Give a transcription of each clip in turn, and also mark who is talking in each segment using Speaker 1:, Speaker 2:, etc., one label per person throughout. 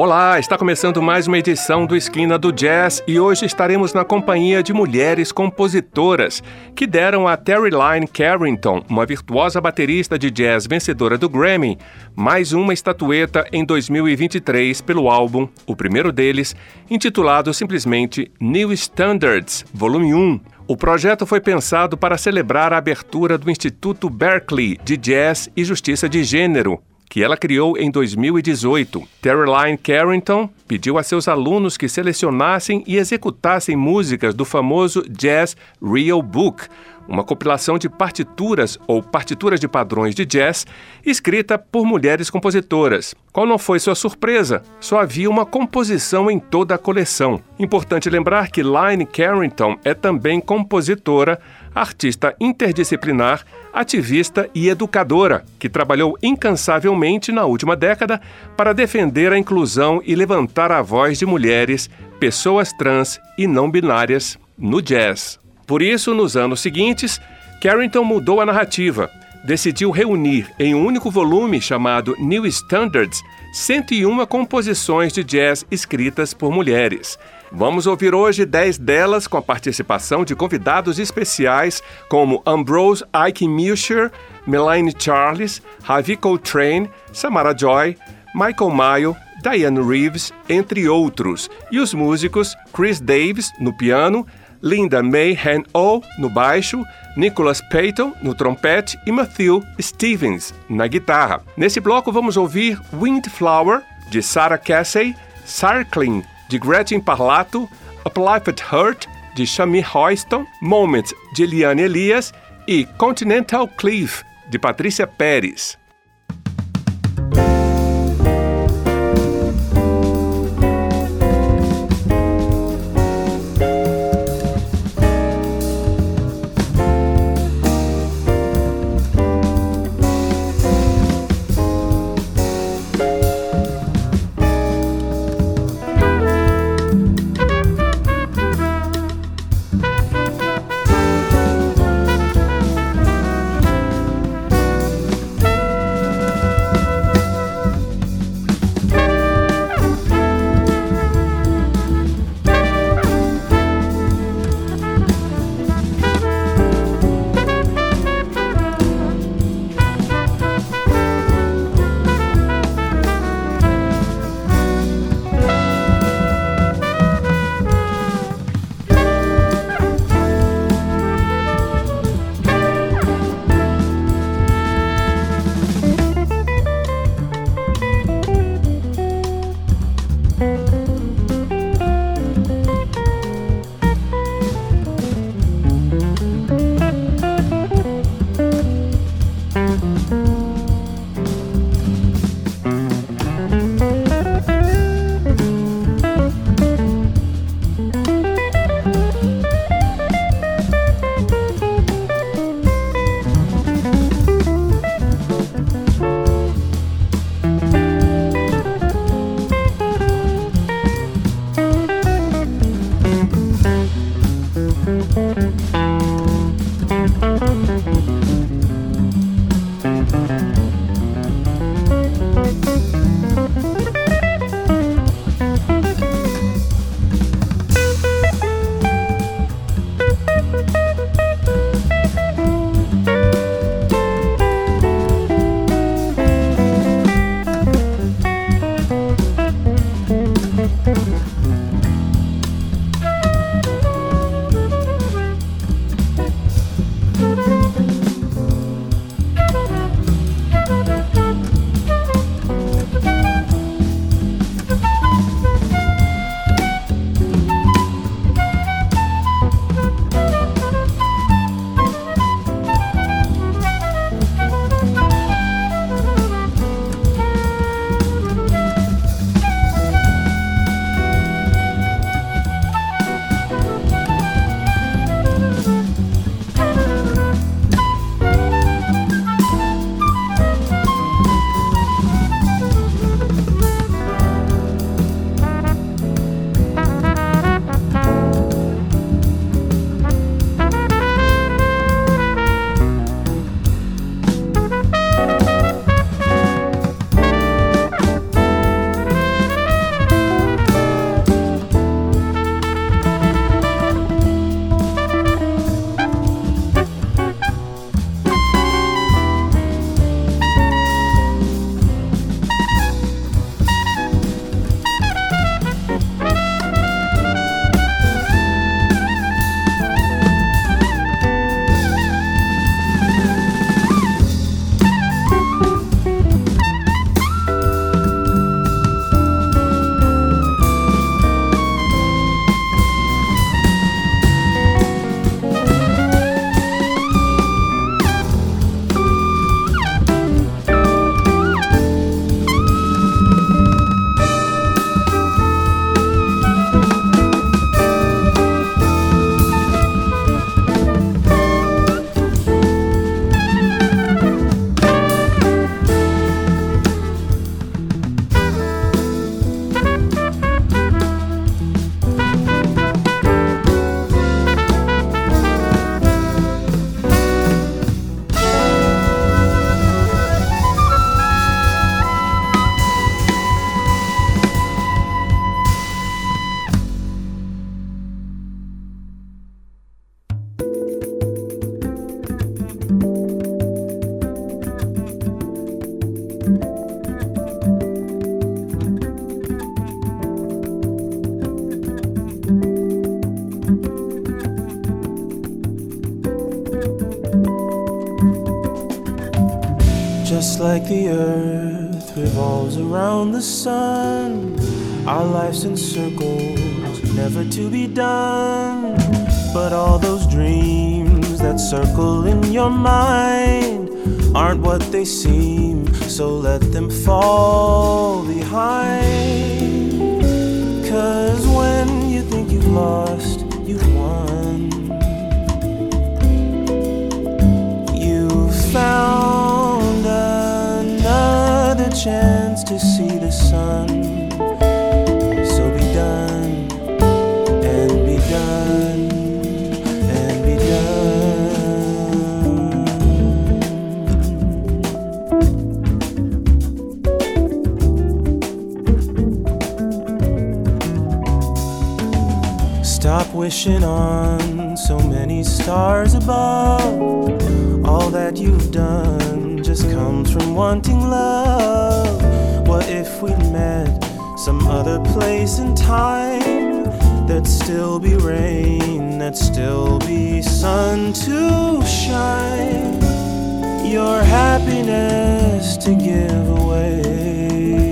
Speaker 1: Olá, está começando mais uma edição do Esquina do Jazz e hoje estaremos na companhia de mulheres compositoras que deram a Terry Lyne Carrington, uma virtuosa baterista de jazz vencedora do Grammy, mais uma estatueta em 2023 pelo álbum, o primeiro deles, intitulado simplesmente New Standards, Volume 1. O projeto foi pensado para celebrar a abertura do Instituto Berkeley de Jazz e Justiça de Gênero, que ela criou em 2018. Caroline Carrington pediu a seus alunos que selecionassem e executassem músicas do famoso Jazz Real Book, uma compilação de partituras ou partituras de padrões de jazz escrita por mulheres compositoras. Qual não foi sua surpresa? Só havia uma composição em toda a coleção. Importante lembrar que Line Carrington é também compositora, artista interdisciplinar, ativista e educadora, que trabalhou incansavelmente na última década para defender a inclusão e levantar a voz de mulheres, pessoas trans e não binárias no jazz. Por isso, nos anos seguintes, Carrington mudou a narrativa. Decidiu reunir em um único volume chamado New Standards 101 composições de jazz escritas por mulheres. Vamos ouvir hoje 10 delas com a participação de convidados especiais como Ambrose Ike Milcher, Melaine Charles, Ravi Coltrane, Samara Joy, Michael Mayo, Diane Reeves, entre outros, e os músicos Chris Davis no piano, Linda May Han-Oh no baixo, Nicholas Payton no trompete e Matthew Stevens na guitarra. Nesse bloco vamos ouvir Windflower de Sarah Casey, Circling de Gretchen Parlato, Uplifted Hurt de Shami Royston, Moments de Eliane Elias e Continental Cliff de Patrícia Pérez.
Speaker 2: Just like the earth revolves around the sun, our life's in circles, never to be done. But all those dreams that circle in your mind aren't what they seem, so let them fall behind. Cause when you think you've lost, you've won. You found chance to see the sun. So be done and be done and be done. Stop wishing on so many stars above. All that you've done just comes from wanting love. What if we met some other place and time? There'd still be rain, there'd still be sun to shine. Your happiness to give away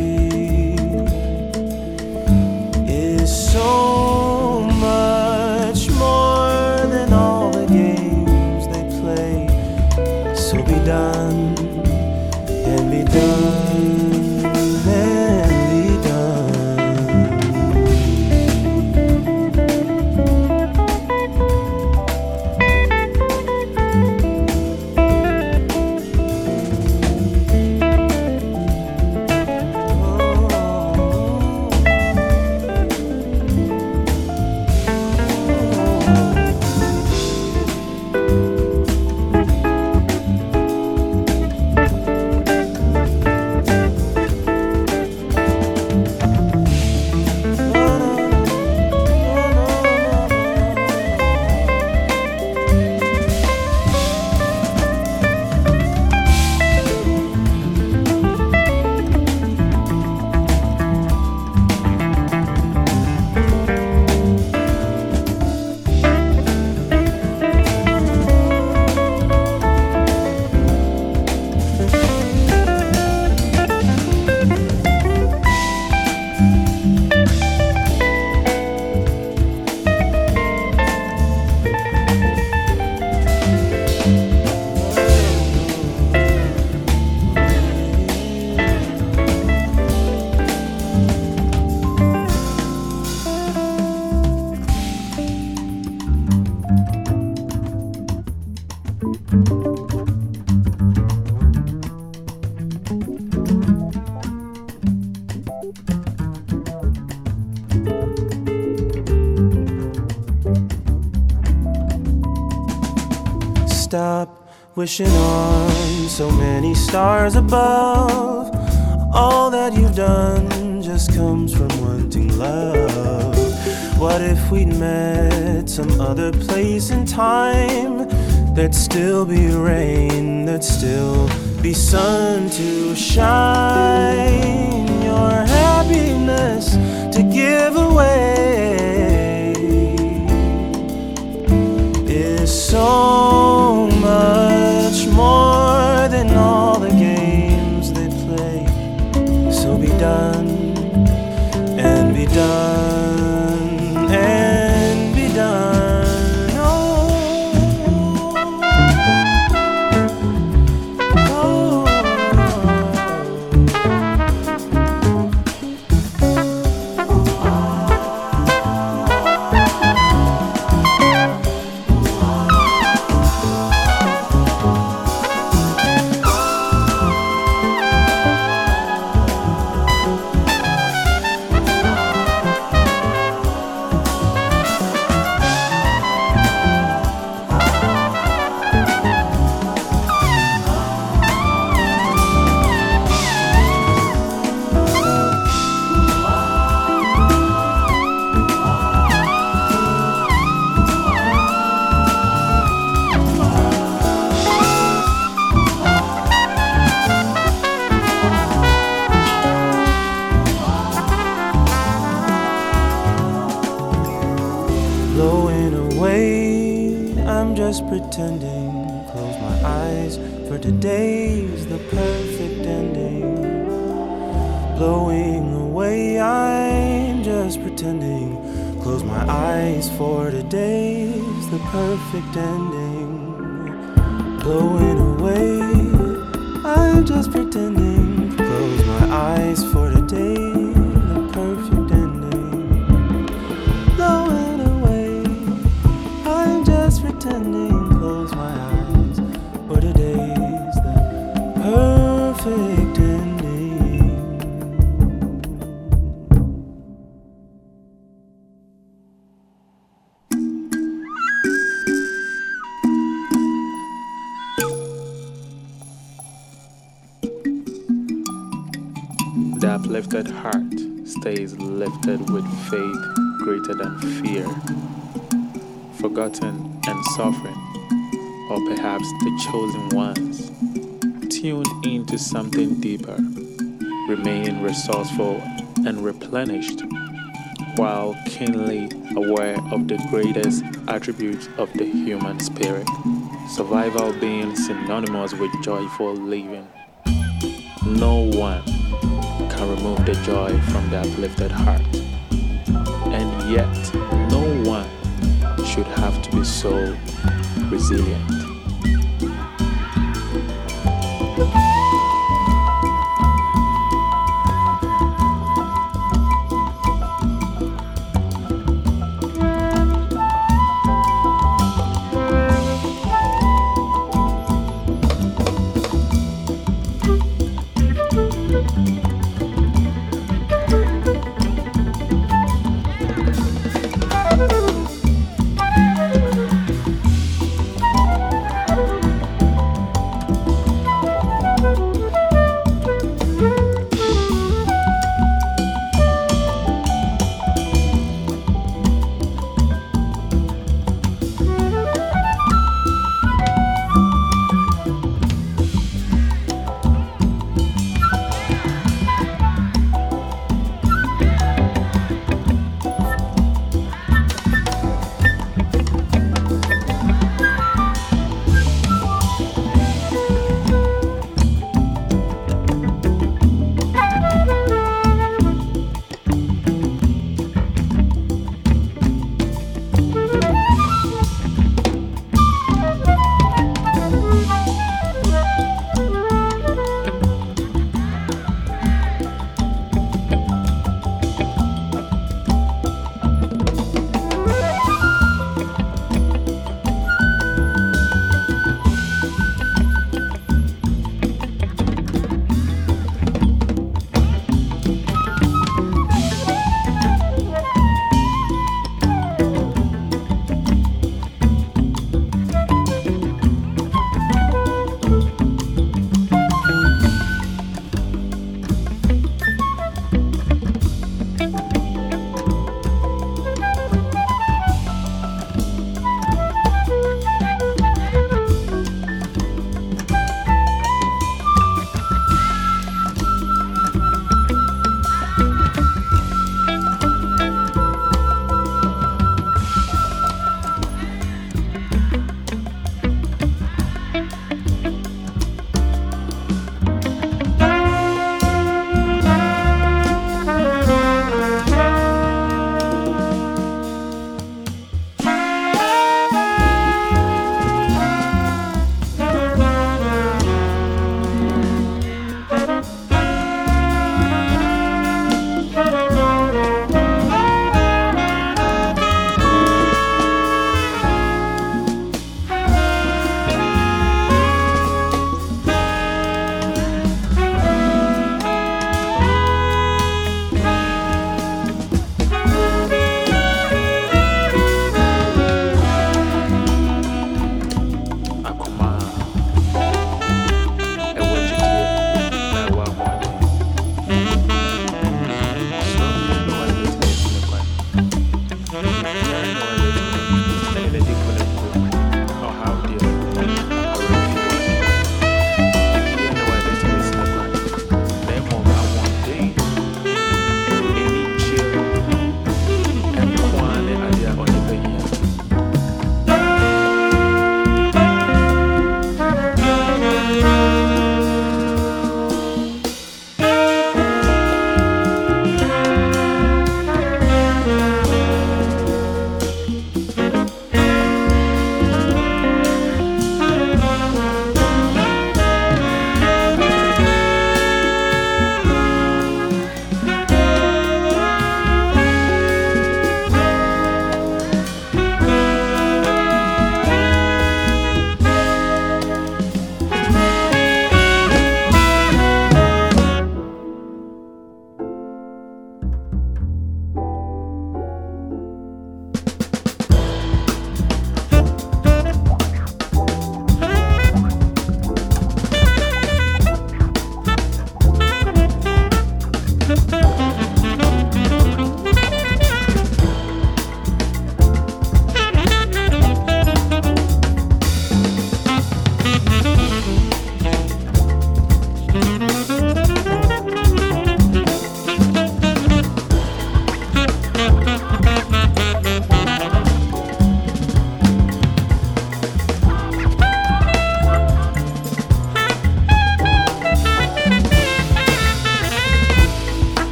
Speaker 2: wishing on so many stars above. All that you've done just comes from wanting love. What if we'd met some other place and time? There'd still be rain, there'd still be sun to shine. Your happiness
Speaker 3: heart stays lifted with faith greater than fear. Forgotten and suffering, or perhaps the chosen ones, tuned into something deeper, remaining resourceful and replenished, while keenly aware of the greatest attributes of the human spirit. Survival being synonymous with joyful living. No one remove the joy from the uplifted heart. And yet, no one should have to be so resilient.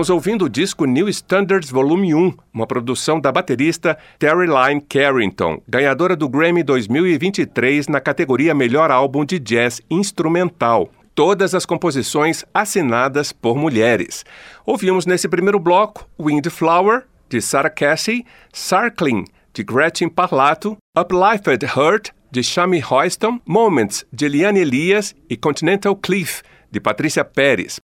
Speaker 1: Estamos ouvindo o disco New Standards Volume 1, uma produção da baterista Terry Lyne Carrington, ganhadora do Grammy 2023 na categoria Melhor Álbum de Jazz Instrumental. Todas as composições assinadas por mulheres. Ouvimos nesse primeiro bloco Windflower, de Sarah Cassie, Sarkling, de Gretchen Parlato, Uplifted Hurt, de Shami Royston, Moments, de Liane Elias e Continental Cliff, de Patrícia Pérez.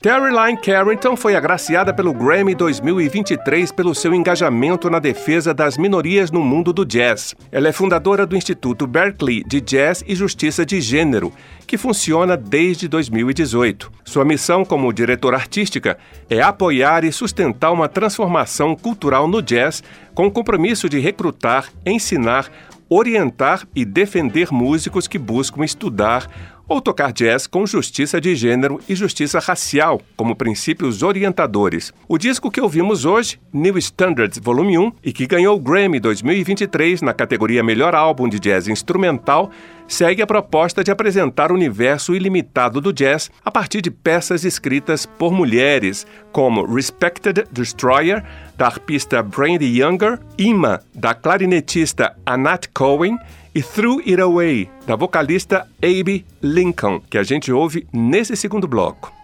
Speaker 1: Caroline Carrington foi agraciada pelo Grammy 2023 pelo seu engajamento na defesa das minorias no mundo do jazz. Ela é fundadora do Instituto Berkeley de Jazz e Justiça de Gênero, que funciona desde 2018. Sua missão como diretora artística é apoiar e sustentar uma transformação cultural no jazz com o compromisso de recrutar, ensinar, orientar e defender músicos que buscam estudar ou tocar jazz com justiça de gênero e justiça racial como princípios orientadores. O disco que ouvimos hoje, New Standards Volume 1, e que ganhou o Grammy 2023 na categoria Melhor Álbum de Jazz Instrumental, segue a proposta de apresentar o universo ilimitado do jazz a partir de peças escritas por mulheres, como Respected Destroyer, da arpista Brandy Younger, Ima, da clarinetista Anat Cohen e Threw It Away, da vocalista Abe Lincoln, que a gente ouve nesse segundo bloco.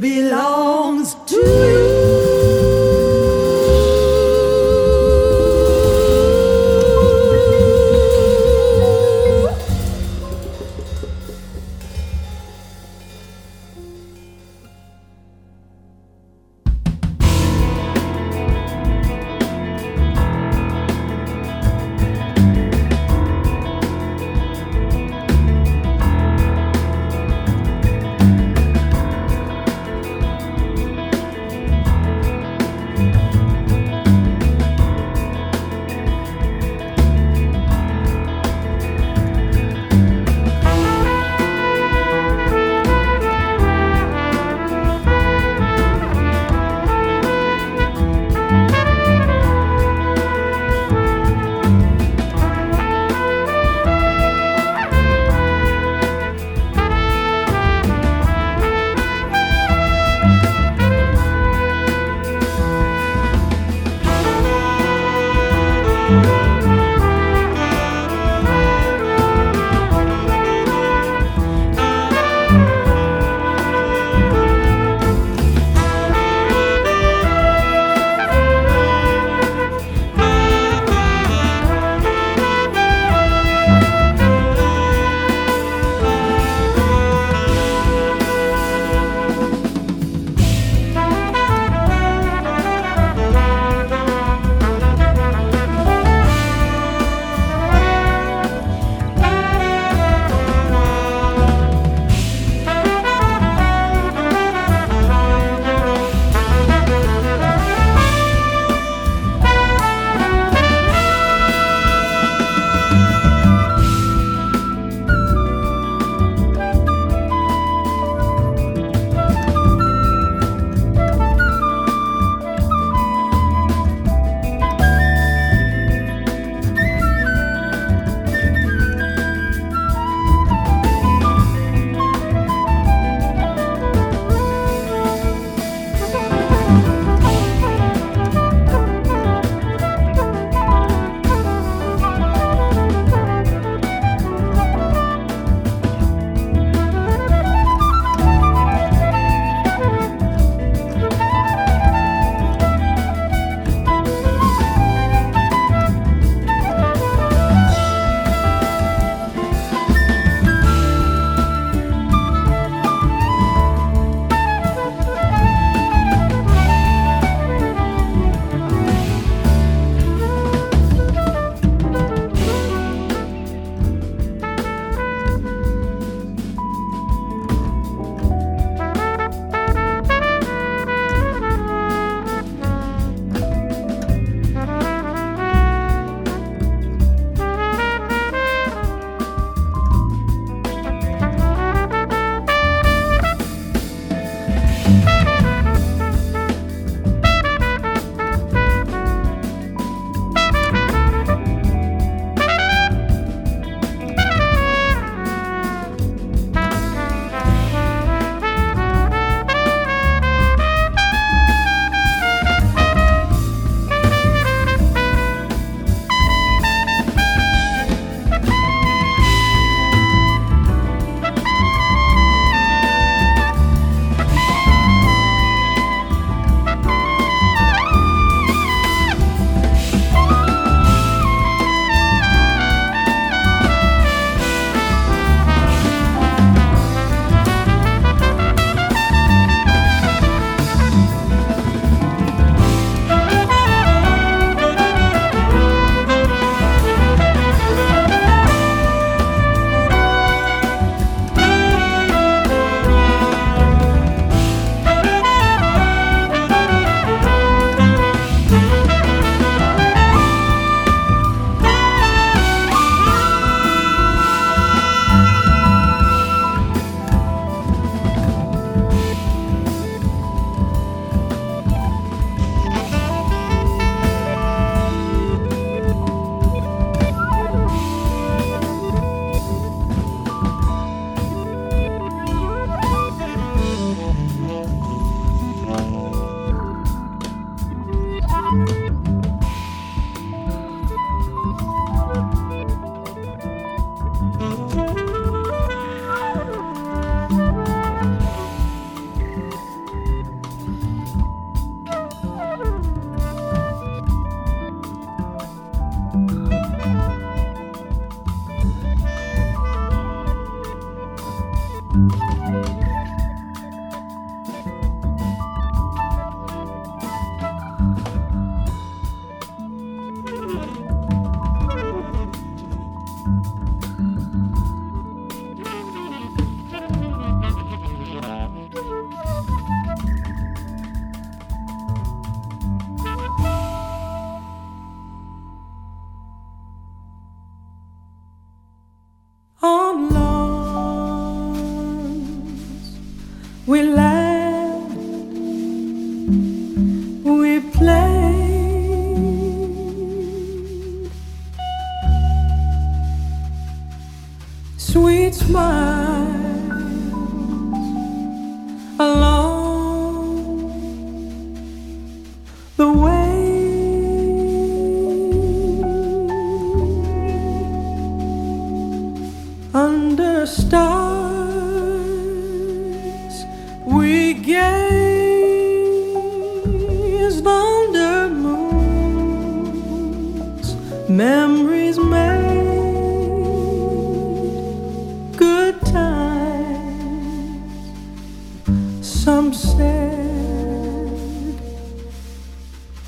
Speaker 4: Belongs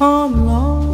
Speaker 5: I'm lost.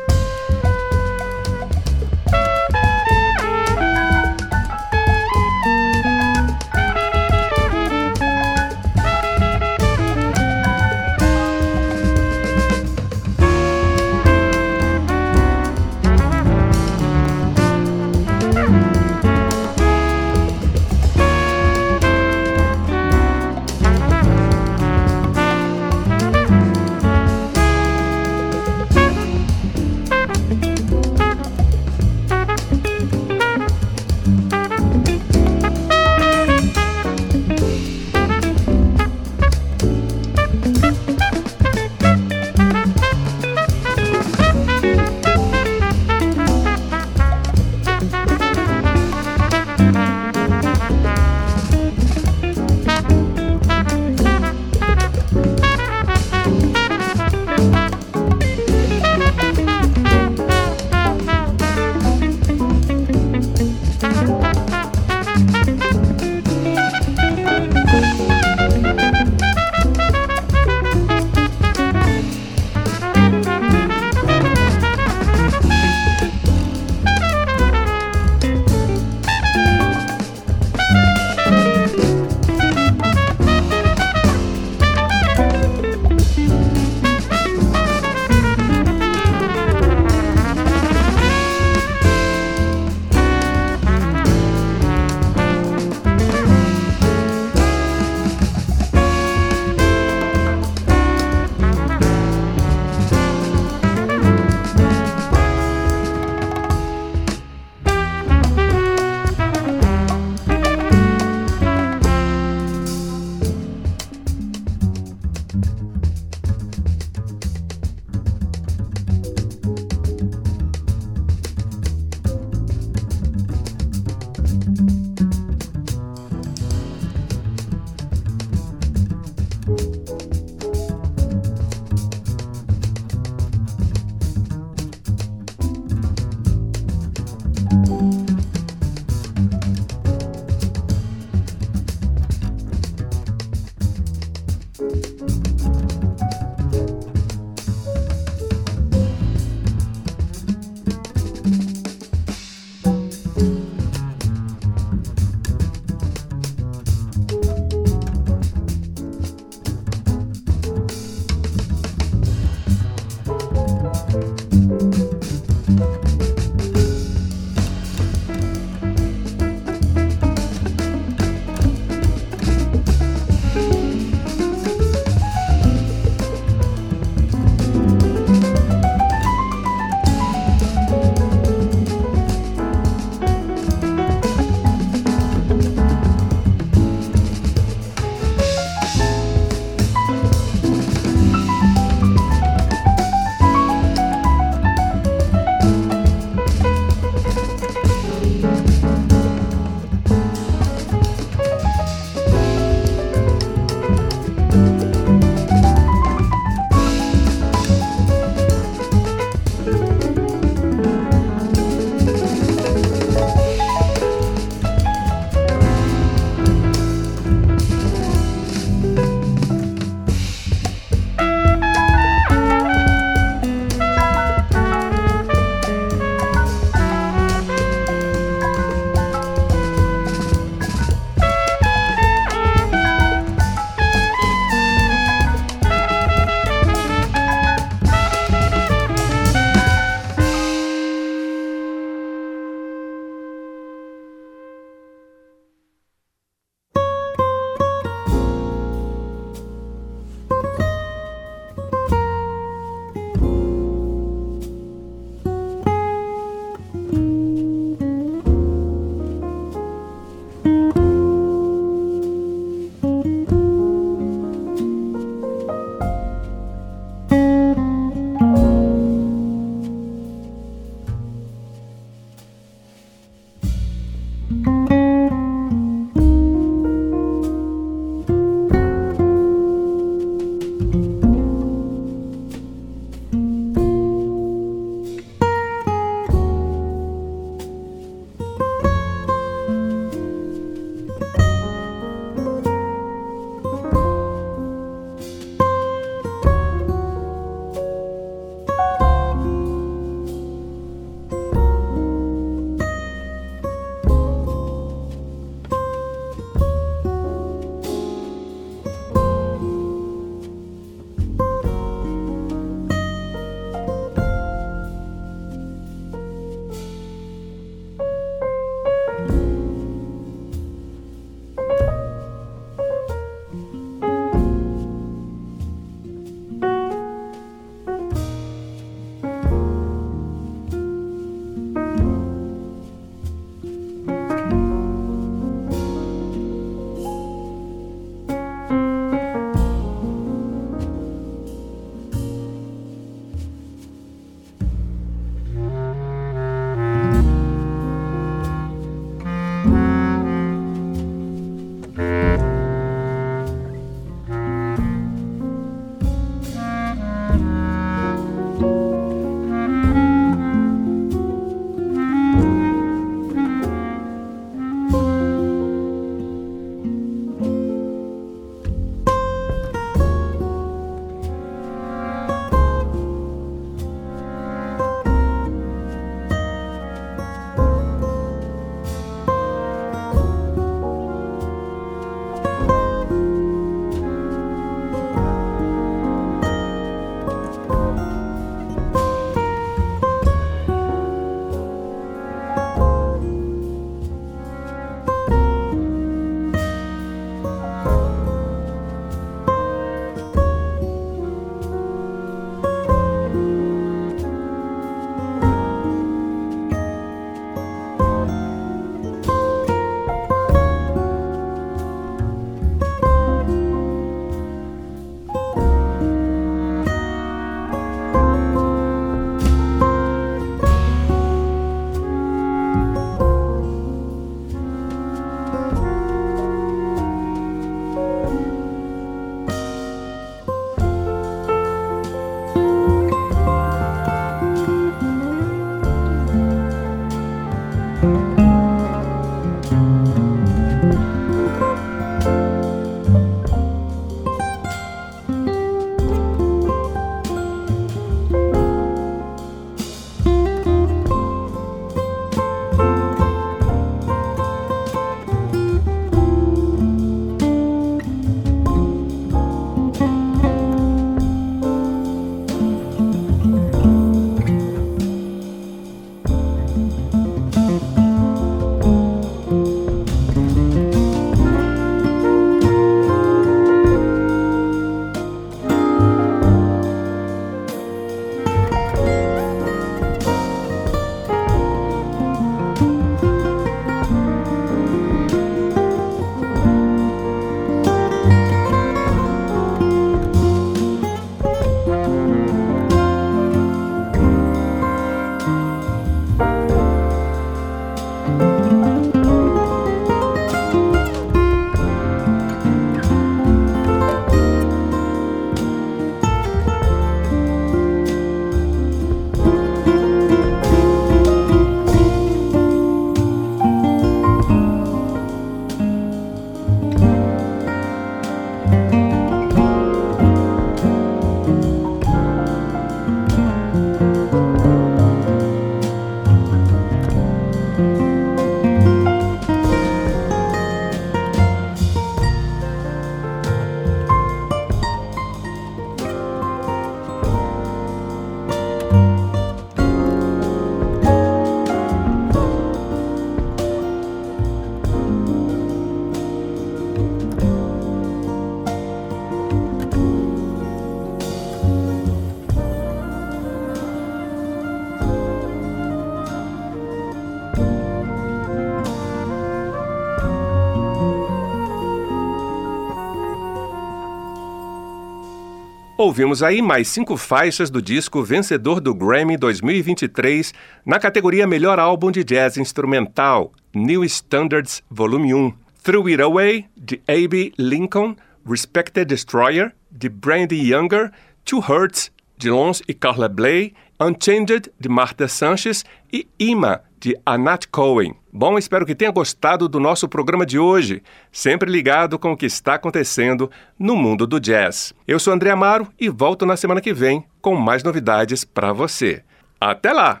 Speaker 1: Ouvimos aí mais cinco faixas do disco vencedor do Grammy 2023 na categoria Melhor Álbum de Jazz Instrumental, New Standards Volume 1. Threw It Away, de A.B. Lincoln, Respected Destroyer, de Brandy Younger, Two Hurts, de Lons e Carla Bley, Unchanged, de Martha Sanchez e Ima, de Anat Cohen. Bom, espero que tenha gostado do nosso programa de hoje, sempre ligado com o que está acontecendo no mundo do jazz. Eu sou André Amaro e volto na semana que vem com mais novidades para você. Até lá!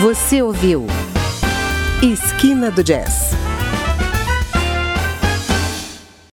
Speaker 6: Você ouviu Esquina do Jazz